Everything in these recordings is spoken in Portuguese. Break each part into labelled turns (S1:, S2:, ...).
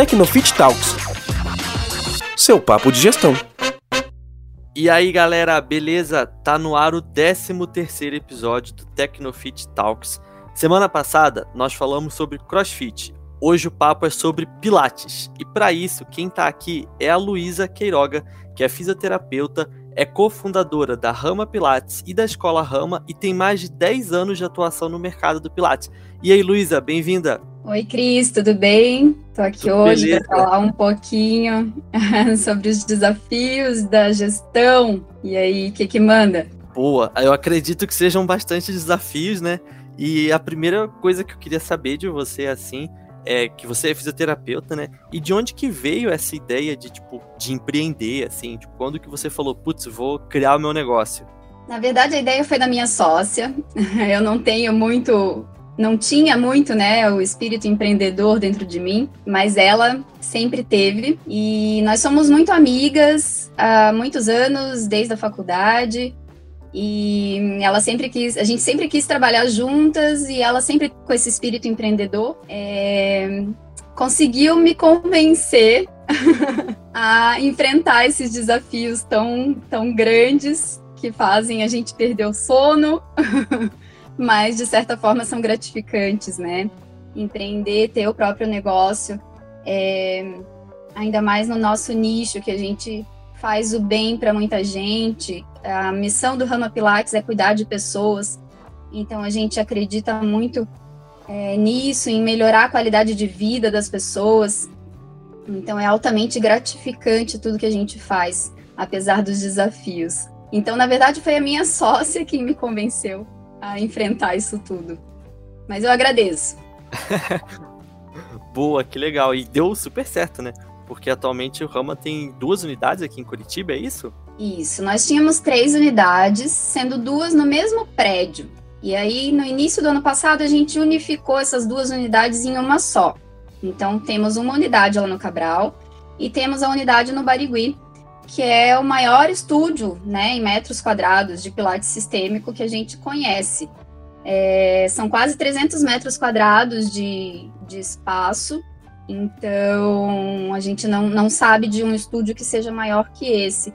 S1: Tecnofit Talks. Seu papo de gestão.
S2: E aí, galera, beleza? Tá no ar o 13 terceiro episódio do Tecnofit Talks. Semana passada nós falamos sobre CrossFit. Hoje o papo é sobre Pilates. E para isso, quem tá aqui é a Luísa Queiroga, que é fisioterapeuta, é cofundadora da Rama Pilates e da Escola Rama e tem mais de 10 anos de atuação no mercado do Pilates. E aí, Luísa, bem-vinda!
S3: Oi, Cris, tudo bem? Estou aqui tudo hoje para falar um pouquinho sobre os desafios da gestão. E aí, o que, que manda?
S2: Boa, eu acredito que sejam bastante desafios, né? E a primeira coisa que eu queria saber de você, assim, é que você é fisioterapeuta, né? E de onde que veio essa ideia de, tipo, de empreender, assim? Tipo, quando que você falou, putz, vou criar o meu negócio?
S3: Na verdade, a ideia foi da minha sócia. Eu não tenho muito, não tinha muito, né, o espírito empreendedor dentro de mim, mas ela sempre teve. E nós somos muito amigas há muitos anos, desde a faculdade. E ela sempre quis, a gente sempre quis trabalhar juntas e ela sempre com esse espírito empreendedor é, conseguiu me convencer a enfrentar esses desafios tão, tão grandes que fazem a gente perder o sono, mas de certa forma são gratificantes, né? Empreender, ter o próprio negócio, é, ainda mais no nosso nicho que a gente faz o bem para muita gente. A missão do Rama Pilates é cuidar de pessoas. Então a gente acredita muito é, nisso, em melhorar a qualidade de vida das pessoas. Então é altamente gratificante tudo que a gente faz, apesar dos desafios. Então, na verdade, foi a minha sócia quem me convenceu a enfrentar isso tudo. Mas eu agradeço.
S2: Boa, que legal. E deu super certo, né? porque atualmente o Rama tem duas unidades aqui em Curitiba, é isso?
S3: Isso, nós tínhamos três unidades, sendo duas no mesmo prédio. E aí, no início do ano passado, a gente unificou essas duas unidades em uma só. Então, temos uma unidade lá no Cabral e temos a unidade no Barigui, que é o maior estúdio, né, em metros quadrados de pilates sistêmico que a gente conhece. É, são quase 300 metros quadrados de, de espaço então, a gente não, não sabe de um estúdio que seja maior que esse.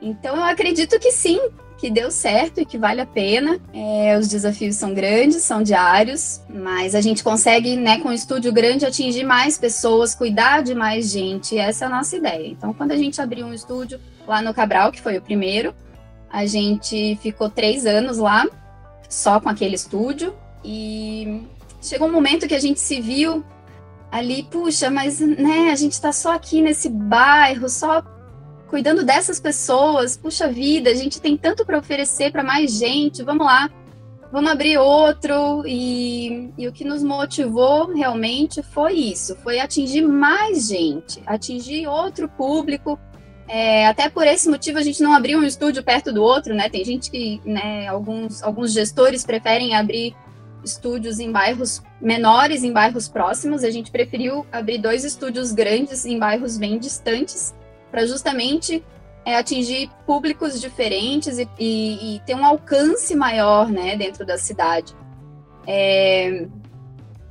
S3: Então, eu acredito que sim, que deu certo e que vale a pena. É, os desafios são grandes, são diários, mas a gente consegue, né, com um estúdio grande, atingir mais pessoas, cuidar de mais gente. essa é a nossa ideia. Então, quando a gente abriu um estúdio lá no Cabral, que foi o primeiro, a gente ficou três anos lá, só com aquele estúdio, e chegou um momento que a gente se viu ali, puxa, mas né, a gente está só aqui nesse bairro, só cuidando dessas pessoas, puxa vida, a gente tem tanto para oferecer para mais gente, vamos lá, vamos abrir outro. E, e o que nos motivou realmente foi isso, foi atingir mais gente, atingir outro público. É, até por esse motivo a gente não abriu um estúdio perto do outro, né? Tem gente que, né, alguns, alguns gestores preferem abrir estúdios em bairros menores, em bairros próximos. A gente preferiu abrir dois estúdios grandes em bairros bem distantes, para justamente é, atingir públicos diferentes e, e, e, ter um alcance maior né, dentro da cidade. É,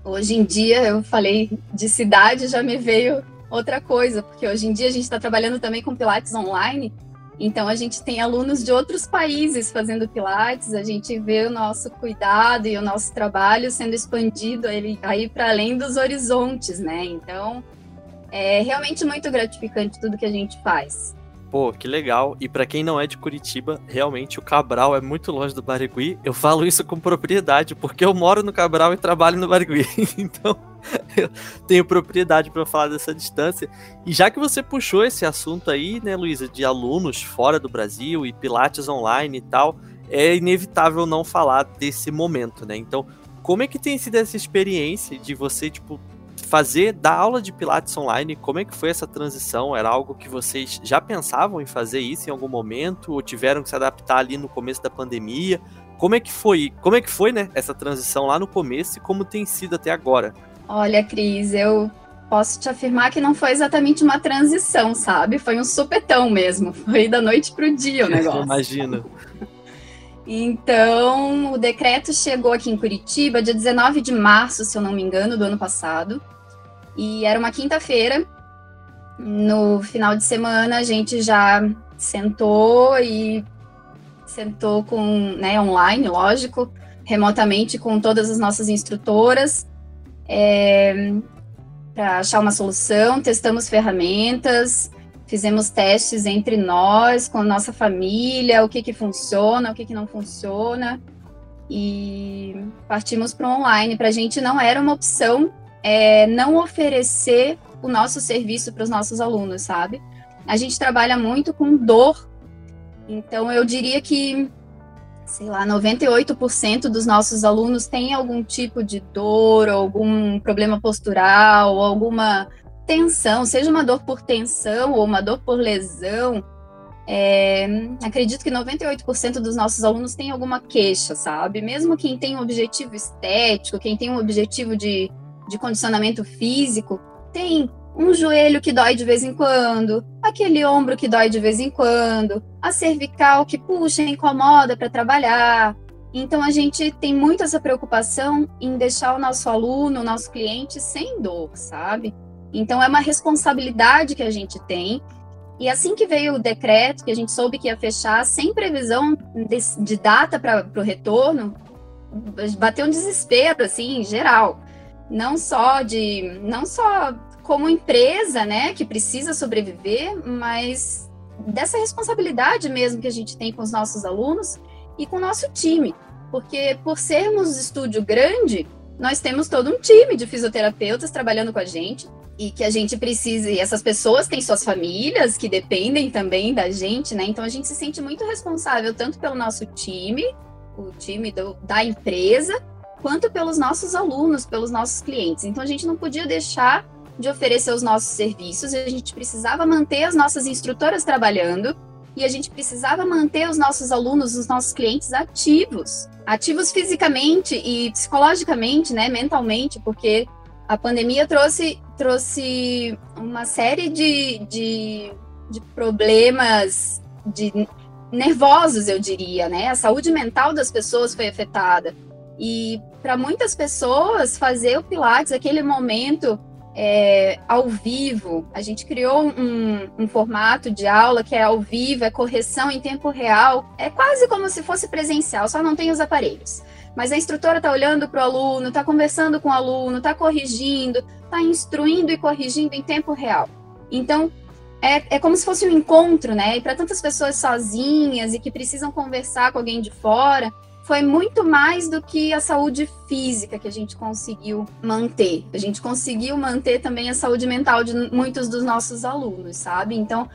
S3: hoje em dia, eu falei de cidade, já me veio outra coisa, porque hoje em dia a gente está trabalhando também com Pilates online então a gente tem alunos de outros países fazendo pilates, a gente vê o nosso cuidado e o nosso trabalho sendo expandido ele aí para além dos horizontes, né? Então é realmente muito gratificante tudo que a gente faz.
S2: Pô, que legal. E para quem não é de Curitiba, realmente o Cabral é muito longe do Barigui. Eu falo isso com propriedade, porque eu moro no Cabral e trabalho no Barigui. então, eu tenho propriedade para falar dessa distância. E já que você puxou esse assunto aí, né, Luísa, de alunos fora do Brasil e pilates online e tal, é inevitável não falar desse momento, né? Então, como é que tem sido essa experiência de você, tipo, fazer da aula de Pilates online, como é que foi essa transição? Era algo que vocês já pensavam em fazer isso em algum momento ou tiveram que se adaptar ali no começo da pandemia? Como é que foi? Como é que foi, né, essa transição lá no começo e como tem sido até agora?
S3: Olha, Cris, eu posso te afirmar que não foi exatamente uma transição, sabe? Foi um supetão mesmo. Foi da noite pro dia o negócio.
S2: Imagina.
S3: Então, o decreto chegou aqui em Curitiba dia 19 de março, se eu não me engano, do ano passado. E era uma quinta-feira. No final de semana, a gente já sentou e sentou com, né, online, lógico, remotamente com todas as nossas instrutoras, é, para achar uma solução, testamos ferramentas, fizemos testes entre nós, com a nossa família, o que, que funciona, o que, que não funciona, e partimos para o online. Para a gente não era uma opção é, não oferecer o nosso serviço para os nossos alunos, sabe? A gente trabalha muito com dor, então eu diria que sei lá, 98% dos nossos alunos têm algum tipo de dor, algum problema postural, alguma tensão, seja uma dor por tensão ou uma dor por lesão. É, acredito que 98% dos nossos alunos têm alguma queixa, sabe? Mesmo quem tem um objetivo estético, quem tem um objetivo de, de condicionamento físico, tem um joelho que dói de vez em quando, aquele ombro que dói de vez em quando, a cervical que puxa, incomoda para trabalhar. Então a gente tem muito essa preocupação em deixar o nosso aluno, o nosso cliente sem dor, sabe? Então é uma responsabilidade que a gente tem. E assim que veio o decreto, que a gente soube que ia fechar, sem previsão de, de data para o retorno, bateu um desespero, assim, geral. Não só de. Não só como empresa, né, que precisa sobreviver, mas dessa responsabilidade mesmo que a gente tem com os nossos alunos e com o nosso time. Porque por sermos estúdio grande, nós temos todo um time de fisioterapeutas trabalhando com a gente e que a gente precisa, e essas pessoas têm suas famílias que dependem também da gente, né? Então a gente se sente muito responsável tanto pelo nosso time, o time do, da empresa, quanto pelos nossos alunos, pelos nossos clientes. Então a gente não podia deixar de oferecer os nossos serviços, a gente precisava manter as nossas instrutoras trabalhando e a gente precisava manter os nossos alunos, os nossos clientes ativos, ativos fisicamente e psicologicamente, né, mentalmente, porque a pandemia trouxe, trouxe uma série de, de, de problemas de nervosos, eu diria, né? A saúde mental das pessoas foi afetada. E para muitas pessoas, fazer o Pilates, aquele momento é, ao vivo. A gente criou um, um, formato de aula que é ao vivo, é correção em tempo real. É quase como se fosse presencial, só não tem os aparelhos. Mas a instrutora está olhando para o aluno, está conversando com o aluno, está corrigindo, está instruindo e corrigindo em tempo real. Então, é, é como se fosse um encontro, né? E para tantas pessoas sozinhas e que precisam conversar com alguém de fora, foi muito mais do que a saúde física que a gente conseguiu manter. A gente conseguiu manter também a saúde mental de muitos dos nossos alunos, sabe? Então,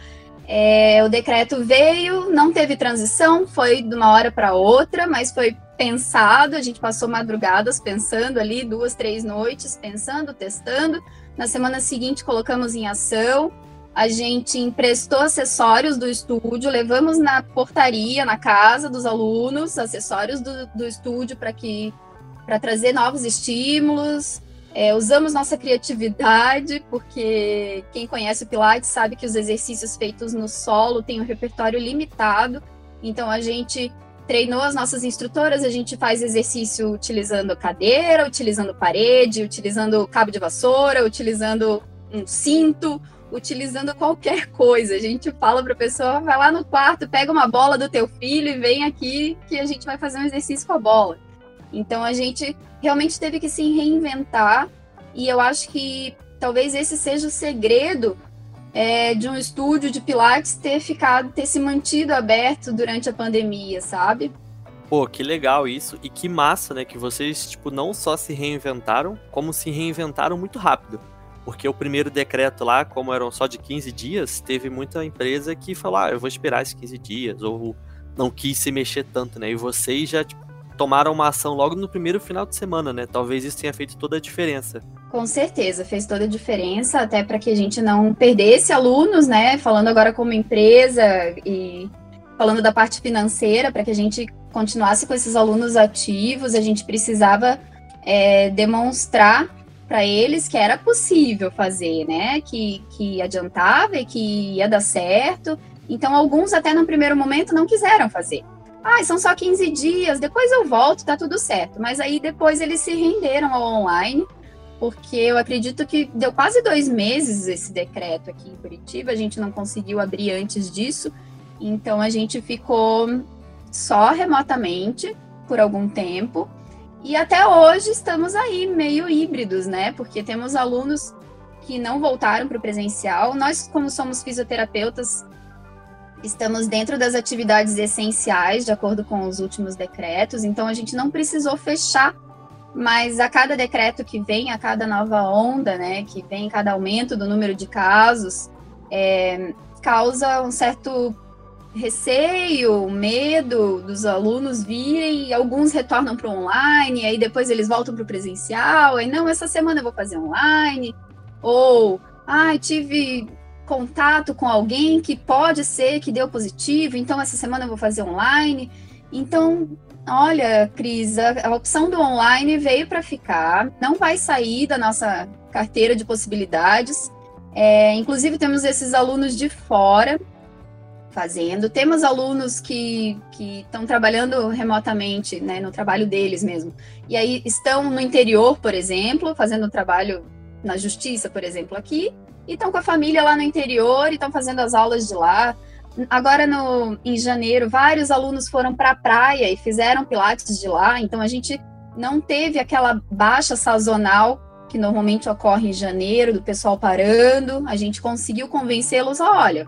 S3: é, o decreto veio, não teve transição, foi de uma hora para outra, mas foi pensado. A gente passou madrugadas pensando ali, duas, três noites, pensando, testando. Na semana seguinte, colocamos em ação a gente emprestou acessórios do estúdio, levamos na portaria, na casa dos alunos, acessórios do, do estúdio para que para trazer novos estímulos. É, usamos nossa criatividade, porque quem conhece o Pilates sabe que os exercícios feitos no solo têm um repertório limitado. Então a gente treinou as nossas instrutoras, a gente faz exercício utilizando cadeira, utilizando parede, utilizando cabo de vassoura, utilizando um cinto, utilizando qualquer coisa. A gente fala para a pessoa, vai lá no quarto, pega uma bola do teu filho e vem aqui que a gente vai fazer um exercício com a bola. Então a gente realmente teve que se reinventar e eu acho que talvez esse seja o segredo é, de um estúdio de Pilates ter ficado, ter se mantido aberto durante a pandemia, sabe?
S2: Pô, que legal isso e que massa, né? Que vocês tipo não só se reinventaram, como se reinventaram muito rápido. Porque o primeiro decreto lá, como eram só de 15 dias, teve muita empresa que falou: ah, eu vou esperar esses 15 dias, ou não quis se mexer tanto, né? E vocês já tipo, tomaram uma ação logo no primeiro final de semana, né? Talvez isso tenha feito toda a diferença.
S3: Com certeza, fez toda a diferença, até para que a gente não perdesse alunos, né? Falando agora como empresa e falando da parte financeira, para que a gente continuasse com esses alunos ativos, a gente precisava é, demonstrar para eles que era possível fazer, né? Que, que adiantava e que ia dar certo. Então, alguns até no primeiro momento não quiseram fazer. Ah, são só 15 dias, depois eu volto, tá tudo certo. Mas aí depois eles se renderam ao online. porque eu acredito que deu quase dois meses esse decreto aqui em Curitiba, a gente não conseguiu abrir antes disso, então a gente ficou só remotamente por algum tempo. E até hoje estamos aí meio híbridos, né? Porque temos alunos que não voltaram para o presencial. Nós, como somos fisioterapeutas, estamos dentro das atividades essenciais, de acordo com os últimos decretos, então a gente não precisou fechar, mas a cada decreto que vem, a cada nova onda, né, que vem, cada aumento do número de casos, é, causa um certo receio, medo dos alunos virem, alguns retornam para o online, aí depois eles voltam para o presencial, aí não, essa semana eu vou fazer online, ou, ah, tive contato com alguém que pode ser que deu positivo, então essa semana eu vou fazer online. Então, olha, Cris, a, a opção do online veio para ficar, não vai sair da nossa carteira de possibilidades. É, inclusive, temos esses alunos de fora fazendo. Temos alunos que estão trabalhando remotamente, né, no trabalho deles mesmo. E aí estão no interior, por exemplo, fazendo trabalho na justiça, por exemplo, aqui, e estão com a família lá no interior e estão fazendo as aulas de lá. Agora, no, em janeiro, vários alunos foram para a praia e fizeram pilates de lá, então a gente não teve aquela baixa sazonal que normalmente ocorre em janeiro, do pessoal parando. A gente conseguiu convencê-los: olha,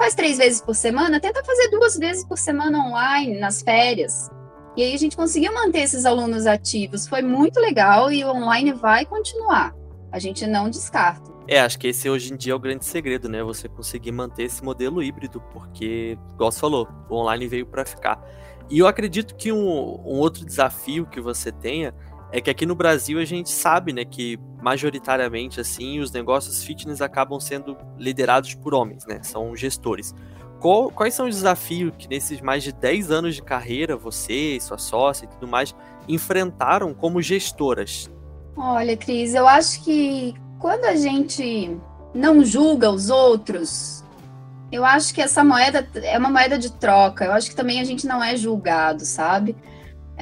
S3: faz três vezes por semana, tenta fazer duas vezes por semana online, nas férias. E aí a gente conseguiu manter esses alunos ativos. Foi muito legal e o online vai continuar. A gente não descarta.
S2: É, acho que esse hoje em dia é o grande segredo, né? Você conseguir manter esse modelo híbrido, porque, igual você falou, o online veio para ficar. E eu acredito que um, um, outro desafio que você tenha é que aqui no Brasil a gente sabe, né, que majoritariamente assim os negócios fitness acabam sendo liderados por homens, né? São gestores. Qual, quais são os desafios que nesses mais de 10 anos de carreira você, sua sócia e tudo mais enfrentaram como gestoras?
S3: Olha, Cris, eu acho que quando a gente não julga os outros, eu acho que essa moeda é uma moeda de troca. Eu acho que também a gente não é julgado, sabe?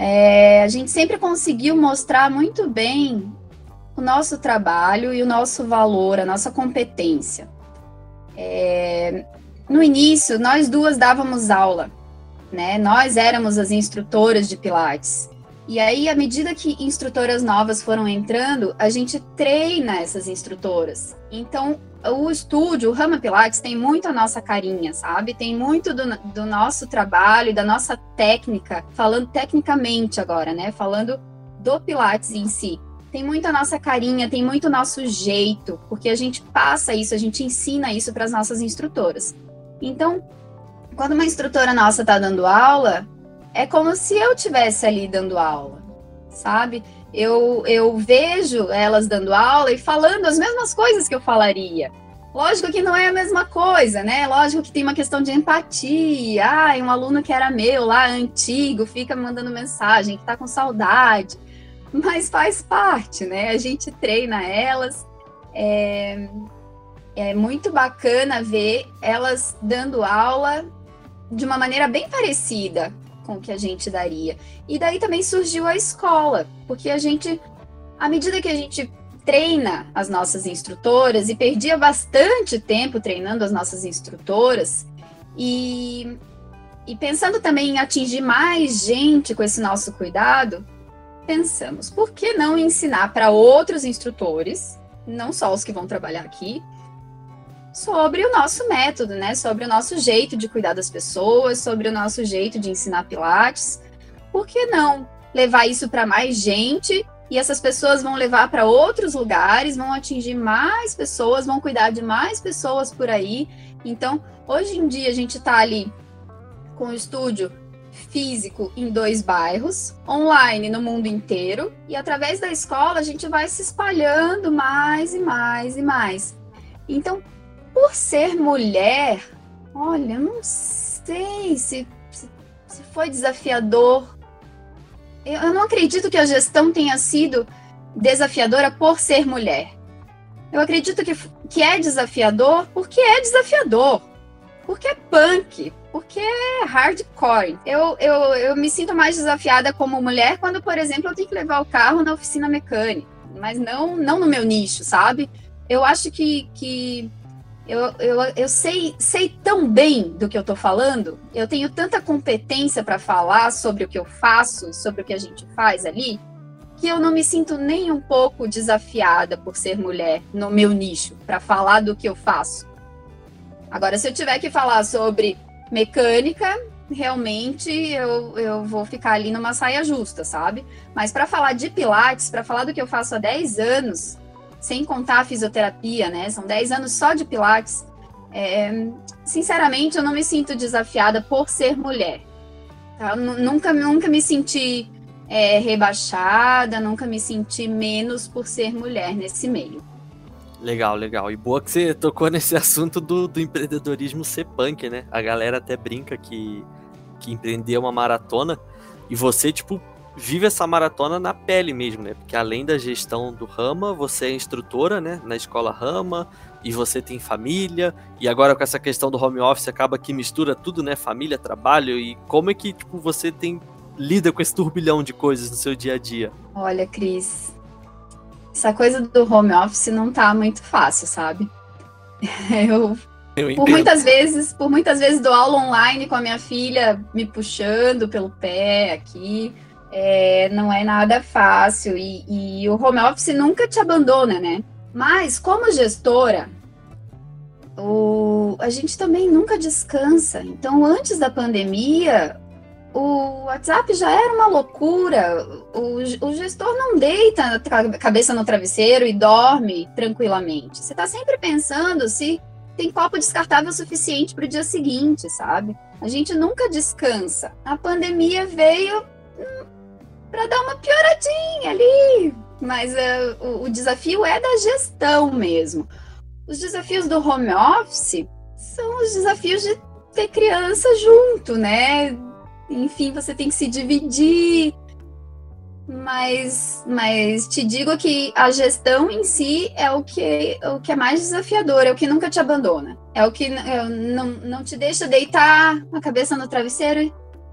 S3: É, a gente sempre conseguiu mostrar muito bem o nosso trabalho e o nosso valor, a nossa competência. É, no início, nós duas dávamos aula, né? Nós éramos as instrutoras de Pilates. E aí, à medida que instrutoras novas foram entrando, a gente treina essas instrutoras. Então, o estúdio, o Rama Pilates, tem muito a nossa carinha, sabe? Tem muito do, do nosso trabalho, da nossa técnica, falando tecnicamente agora, né? Falando do Pilates em si. Tem muito a nossa carinha, tem muito o nosso jeito, porque a gente passa isso, a gente ensina isso para as nossas instrutoras. Então, quando uma instrutora nossa está dando aula, é como se eu tivesse ali dando aula, sabe? Eu, eu vejo elas dando aula e falando as mesmas coisas que eu falaria. Lógico que não é a mesma coisa, né? Lógico que tem uma questão de empatia. Ah, um aluno que era meu lá, antigo, fica mandando mensagem, que tá com saudade. Mas faz parte, né? A gente treina elas. É, é muito bacana ver elas dando aula de uma maneira bem parecida com o que a gente daria. E daí também surgiu a escola, porque a gente, à medida que a gente treina as nossas instrutoras, e perdia bastante tempo treinando as nossas instrutoras, e, e pensando também em atingir mais gente com esse nosso cuidado, pensamos, por que não ensinar para outros instrutores, não só os que vão trabalhar aqui, sobre o nosso método, né? Sobre o nosso jeito de cuidar das pessoas, sobre o nosso jeito de ensinar Pilates. Por que não levar isso para mais gente? E essas pessoas vão levar para outros lugares, vão atingir mais pessoas, vão cuidar de mais pessoas por aí. Então, hoje em dia, a gente está ali com o estúdio físico em dois bairros, online no mundo inteiro, e através da escola a gente vai se espalhando mais e mais e mais. Então, por ser mulher, olha, não sei se, se, se foi desafiador. Eu, eu não acredito que a gestão tenha sido desafiadora por ser mulher. Eu acredito que, que é desafiador porque é desafiador. Porque é punk, porque é hardcore. Eu, eu, eu me sinto mais desafiada como mulher quando, por exemplo, eu tenho que levar o carro na oficina mecânica mas não, não no meu nicho, sabe? Eu acho que, que eu, eu, eu sei, sei tão bem do que eu tô falando, eu tenho tanta competência para falar sobre o que eu faço, sobre o que a gente faz ali, que eu não me sinto nem um pouco desafiada por ser mulher no meu nicho, para falar do que eu faço. Agora, se eu tiver que falar sobre mecânica, realmente eu, eu vou ficar ali numa saia justa, sabe? Mas para falar de Pilates, para falar do que eu faço há 10 anos, sem contar a fisioterapia, né? São 10 anos só de Pilates. É, sinceramente, eu não me sinto desafiada por ser mulher. Tá? Nunca, nunca me senti é, rebaixada, nunca me senti menos por ser mulher nesse meio.
S2: Legal, legal. E boa que você tocou nesse assunto do, do empreendedorismo ser punk, né? A galera até brinca que, que empreender uma maratona e você, tipo, vive essa maratona na pele mesmo, né? Porque além da gestão do Rama, você é instrutora, né? Na escola Rama, e você tem família, e agora com essa questão do home office acaba que mistura tudo, né? Família, trabalho, e como é que, tipo, você tem lida com esse turbilhão de coisas no seu dia a dia?
S3: Olha, Cris, essa coisa do home office não tá muito fácil, sabe? Eu eu por muitas vezes, por muitas vezes dou aula online com a minha filha me puxando pelo pé aqui. É, não é nada fácil e, e, o home office nunca te abandona, né? Mas como gestora, o, a gente também nunca descansa. Então, antes da pandemia, o WhatsApp já era uma loucura. O, o gestor não deita a cabeça no travesseiro e dorme tranquilamente. Você está sempre pensando se tem copo descartável suficiente para o dia seguinte, sabe? A gente nunca descansa. A pandemia veio para dar uma pioradinha ali. Mas uh, o, o desafio é da gestão mesmo. Os desafios do home office são os desafios de ter criança junto, né? Enfim, você tem que se dividir. Mas, mas te digo que a gestão em si é o que, o que é mais desafiador, é o que nunca te abandona. É o que é, não, não te deixa deitar a cabeça no travesseiro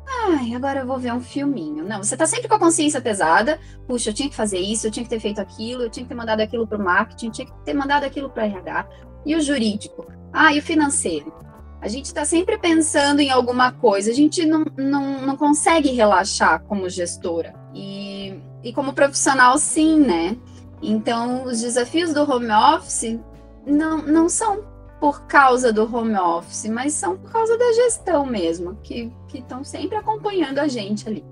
S3: Ai, agora eu vou ver um filminho. Não, você tá sempre com a consciência pesada. Puxa, eu tinha que fazer isso, eu tinha que ter feito aquilo, eu tinha que ter mandado aquilo pro marketing, tinha que ter mandado aquilo pro RH. E o jurídico? Ah, e o financeiro? A gente está sempre pensando em alguma coisa, a gente não, não, não consegue relaxar como gestora. E, e como profissional, sim, né? Então, os desafios do home office não, não são por causa do home office, mas são por causa da gestão mesmo, que estão sempre acompanhando a gente ali.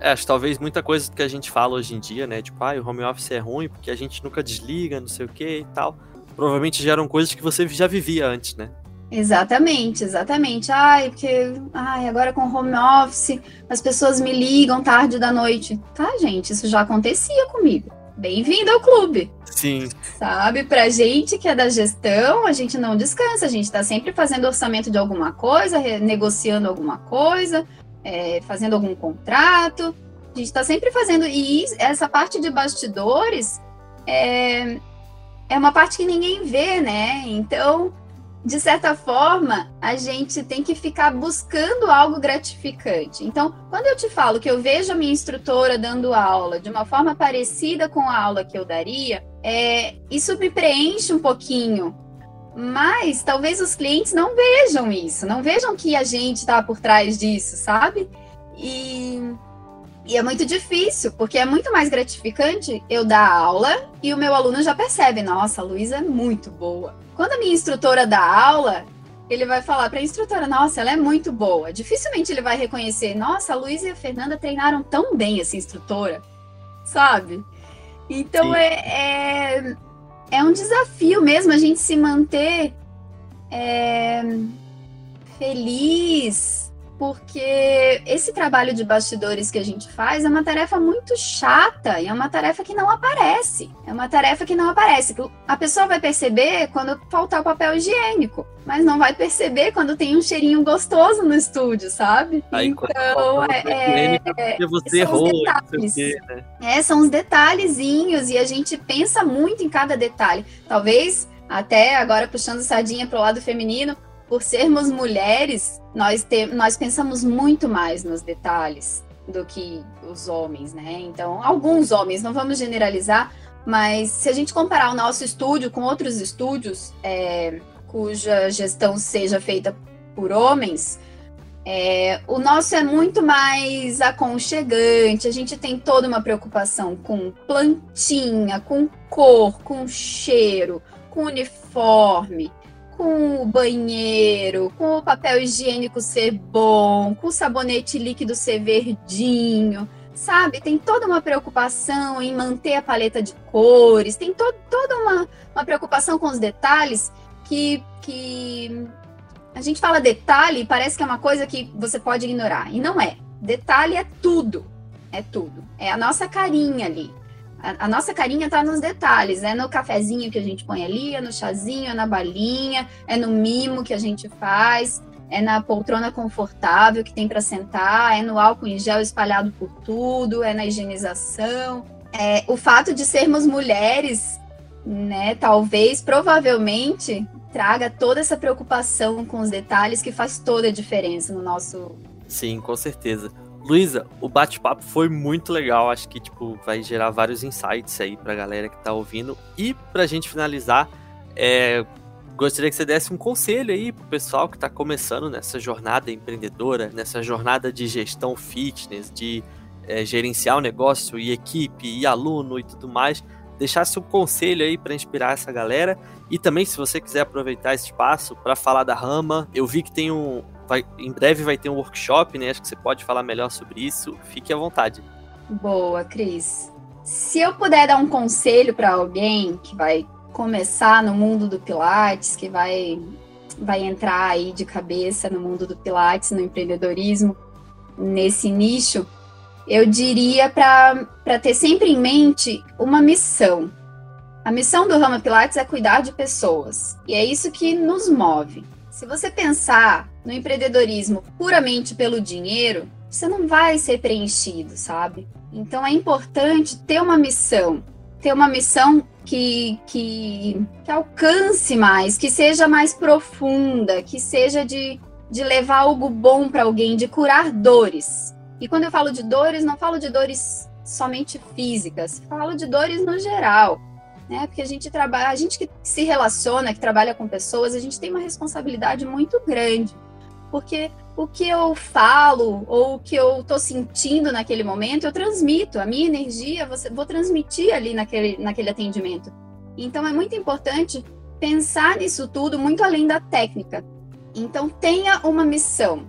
S2: É, acho que talvez muita coisa que a gente fala hoje em dia, né? Tipo, ah, o home office é ruim porque a gente nunca desliga, não sei o que e tal. Provavelmente geram coisas que você já vivia antes, né?
S3: Exatamente, exatamente. Ai, porque ai, agora com home office as pessoas me ligam tarde da noite. Tá, gente, isso já acontecia comigo bem-vindo ao clube.
S2: Sim.
S3: Sabe, pra gente que é da gestão, a gente não descansa, a gente tá sempre fazendo orçamento de alguma coisa, negociando alguma coisa, é, fazendo algum contrato. A gente tá sempre fazendo. E essa parte de bastidores é, é uma parte que ninguém vê, né? Então de certa forma, a gente tem que ficar buscando algo gratificante. Então, quando eu te falo que eu vejo a minha instrutora dando aula de uma forma parecida com a aula que eu daria, é, isso me preenche um pouquinho. Mas talvez os clientes não vejam isso, não vejam que a gente está por trás disso, sabe? E, e é muito difícil, porque é muito mais gratificante eu dar aula e o meu aluno já percebe: nossa, a Luísa é muito boa quando a minha instrutora dá aula, ele vai falar para a instrutora: Nossa, ela é muito boa. Dificilmente ele vai reconhecer: Nossa, a Luísa e a Fernanda treinaram tão bem essa instrutora, sabe? Então é, é, é, um desafio mesmo a gente se manter é, feliz, porque esse trabalho de bastidores que a gente faz é uma tarefa muito chata e é uma tarefa que não aparece. É uma tarefa que não aparece. A pessoa vai perceber quando faltar o papel higiênico, mas não vai perceber quando tem um cheirinho gostoso no estúdio, sabe?
S2: Aí, então, é, é, você errou, detalhes. Quê, né?
S3: É, são os detalhezinhos e a gente pensa muito em cada detalhe. Talvez até agora puxando sardinha para o lado feminino, por sermos mulheres, nós, te, nós pensamos muito mais nos detalhes. do que os homens, né? Então, alguns homens, não vamos generalizar, mas se a gente comparar o nosso estúdio com outros estúdios é, cuja gestão seja feita por homens, é, o nosso é muito mais aconchegante, a gente tem toda uma preocupação com plantinha, com cor, com cheiro, com uniforme, com o banheiro, com o papel higiênico ser bom, com o sabonete líquido ser verdinho, sabe? Tem toda uma preocupação em manter a paleta de cores, tem to toda uma, uma preocupação com os detalhes que, que a gente fala detalhe e parece que é uma coisa que você pode ignorar. E não é. Detalhe é tudo. É tudo. É a nossa carinha ali. A, nossa carinha tá nos detalhes. É no cafezinho que a gente põe ali, é no chazinho, é na balinha, é no mimo que a gente faz, é na poltrona confortável que tem para sentar, é no álcool em gel espalhado por tudo, é na higienização. É, o fato de sermos mulheres, né, talvez, provavelmente, traga toda essa preocupação com os detalhes que faz toda a diferença no nosso.
S2: Sim, com certeza. Luísa, o bate-papo foi muito legal. Acho que tipo vai gerar vários insights aí pra galera que tá ouvindo. E pra gente finalizar, é, gostaria que você desse um conselho aí pro pessoal que tá começando nessa jornada empreendedora, nessa jornada de gestão fitness, de é, gerenciar o negócio e equipe e aluno e tudo mais deixasse um conselho aí para inspirar essa galera. E também, se você quiser aproveitar esse espaço para falar da Rama, eu vi que tem um. Vai, em breve vai ter um workshop, né? Acho que você pode falar melhor sobre isso. Fique à vontade.
S3: Boa, Cris. Se eu puder dar um conselho para alguém que vai começar no mundo do Pilates, que vai, vai entrar aí de cabeça no mundo do Pilates, no empreendedorismo, nesse nicho, eu diria para ter sempre em mente uma missão. A missão do Rama Pilates é cuidar de pessoas. E é isso que nos move. Se você pensar no empreendedorismo puramente pelo dinheiro, você não vai ser preenchido, sabe? Então é importante ter uma missão, ter uma missão que, que, que alcance mais, que seja mais profunda, que seja de, de levar algo bom para alguém, de curar dores. E quando eu falo de dores, não falo de dores somente físicas, falo de dores no geral, né? Porque a gente trabalha, a gente que se relaciona, que trabalha com pessoas, a gente tem uma responsabilidade muito grande. Porque o que eu falo ou o que eu estou sentindo naquele momento, eu transmito. A minha energia, você, vou transmitir ali naquele, naquele atendimento. Então é muito importante pensar nisso tudo muito além da técnica. Então tenha uma missão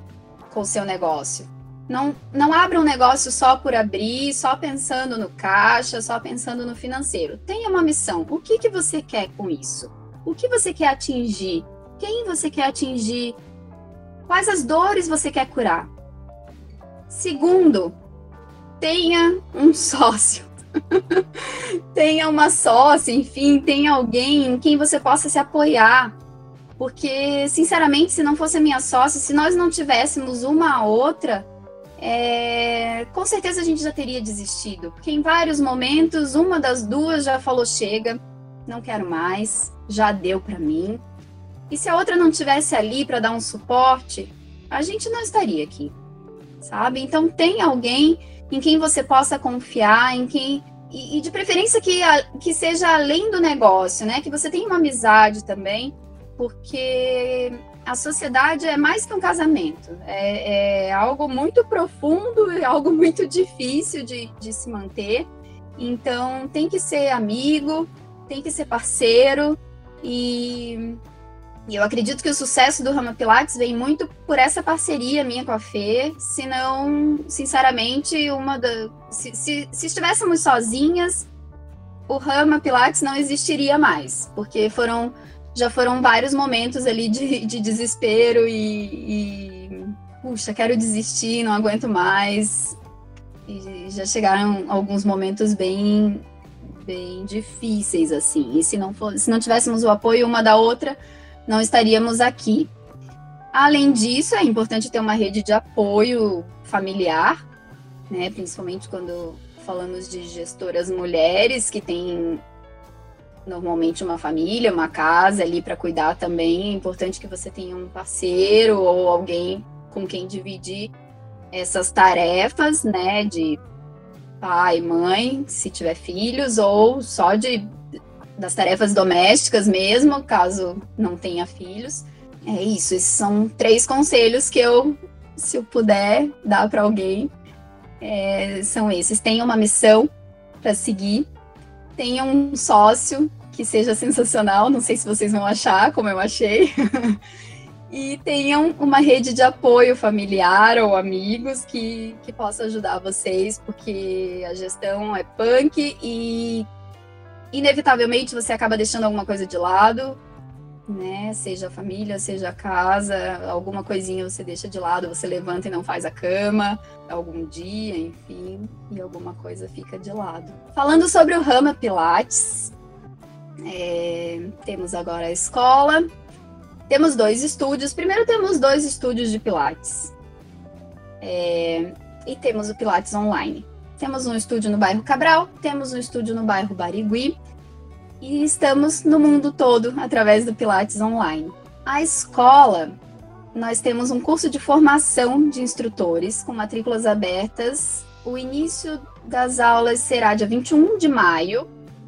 S3: com o seu negócio. Não, não abra um negócio só por abrir, só pensando no caixa, só pensando no financeiro. Tenha uma missão. O que, que você quer com isso? O que você quer atingir? Quem você quer atingir? Quais as dores você quer curar? Segundo, tenha um sócio. tenha uma sócia, enfim, tenha alguém em quem você possa se apoiar. Porque, sinceramente, se não fosse minha sócia, se nós não tivéssemos uma a outra, é, com certeza a gente já teria desistido, porque em vários momentos uma das duas já falou chega, não quero mais, já deu para mim. E se a outra não tivesse ali para dar um suporte, a gente não estaria aqui, sabe? Então tem alguém em quem você possa confiar, em quem e, e de preferência que, que seja além do negócio, né? Que você tenha uma amizade também, porque a sociedade é mais que um casamento. É, é algo muito profundo e algo muito difícil de, de se manter. Então, tem que ser amigo, tem que ser parceiro. E, e eu acredito que o sucesso do Rama Pilates vem muito por essa parceria minha com a Fê. Se não, sinceramente, uma da. Se, se, se estivéssemos sozinhas, o Rama Pilates não existiria mais. Porque foram já foram vários momentos ali de, de desespero e, e, puxa, quero desistir, não aguento mais. E já chegaram alguns momentos bem bem difíceis assim. E se não for, se não tivéssemos o apoio uma da outra, não estaríamos aqui. Além disso, é importante ter uma rede de apoio familiar, né, principalmente quando falamos de gestoras mulheres que têm normalmente uma família, uma casa ali para cuidar também. É importante que você tenha um parceiro ou alguém com quem dividir essas tarefas, né, de pai, mãe, se tiver filhos, ou só de das tarefas domésticas mesmo, caso não tenha filhos. É isso, esses são três conselhos que eu, se eu puder dar para alguém, é, são esses. Tenha uma missão para seguir, tenha um sócio que seja sensacional, não sei se vocês vão achar, como eu achei. e tenham uma rede de apoio familiar ou amigos que, que possa ajudar vocês, porque a gestão é punk e inevitavelmente você acaba deixando alguma coisa de lado, né? Seja a família, seja a casa, alguma coisinha você deixa de lado, você levanta e não faz a cama, algum dia, enfim, e alguma coisa fica de lado. Falando sobre o Rama Pilates, é, temos agora a escola, temos dois estúdios. Primeiro temos dois estúdios de Pilates. É, e temos o Pilates online. Temos um estúdio no bairro Cabral, temos um estúdio no bairro Barigui e estamos no mundo todo através do Pilates Online. A escola, nós temos um curso de formação de instrutores com matrículas abertas. O início das aulas será dia 21 de maio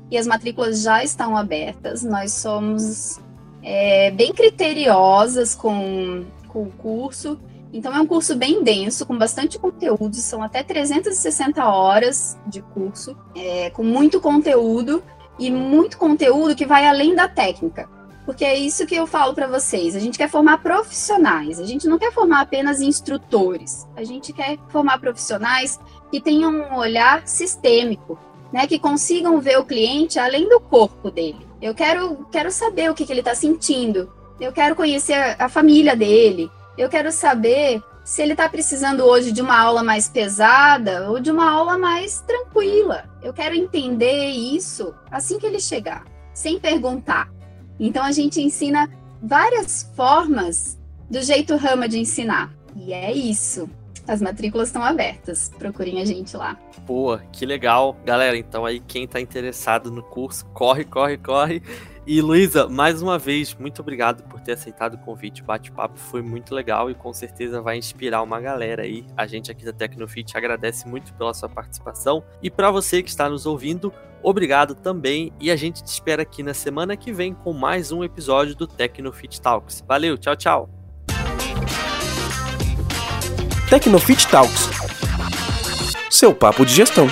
S3: e as matrículas já estão abertas. Nós somos é, bem criteriosas com, com o curso. Então, é um curso bem denso, com bastante conteúdo, são até 360 horas de curso, é, com muito conteúdo e muito conteúdo que vai além da técnica. Porque é isso que eu falo para vocês. A gente quer formar profissionais, a gente não quer formar apenas instrutores. A gente quer formar profissionais que tenham um olhar sistêmico, né, que consigam ver o cliente além do corpo dele. Eu quero, quero saber o que, que ele está sentindo. Eu quero conhecer a, a família dele. Eu quero saber se ele está precisando hoje de uma aula mais pesada ou de uma aula mais tranquila. Eu quero entender isso assim que ele chegar, sem perguntar. Então a gente ensina várias formas do jeito Rama de ensinar. E é isso. As matrículas estão abertas. Procurem a gente lá.
S2: Boa, que legal. Galera, então aí quem está interessado no curso, corre, corre, corre e Luísa, mais uma vez, muito obrigado por ter aceitado o convite. O bate-papo foi muito legal e com certeza vai inspirar uma galera aí. A gente aqui da Tecnofit agradece muito pela sua participação. E para você que está nos ouvindo, obrigado também. E a gente te espera aqui na semana que vem com mais um episódio do Tecnofit Talks. Valeu, tchau, tchau.
S1: Tecnofit Talks seu papo de gestão.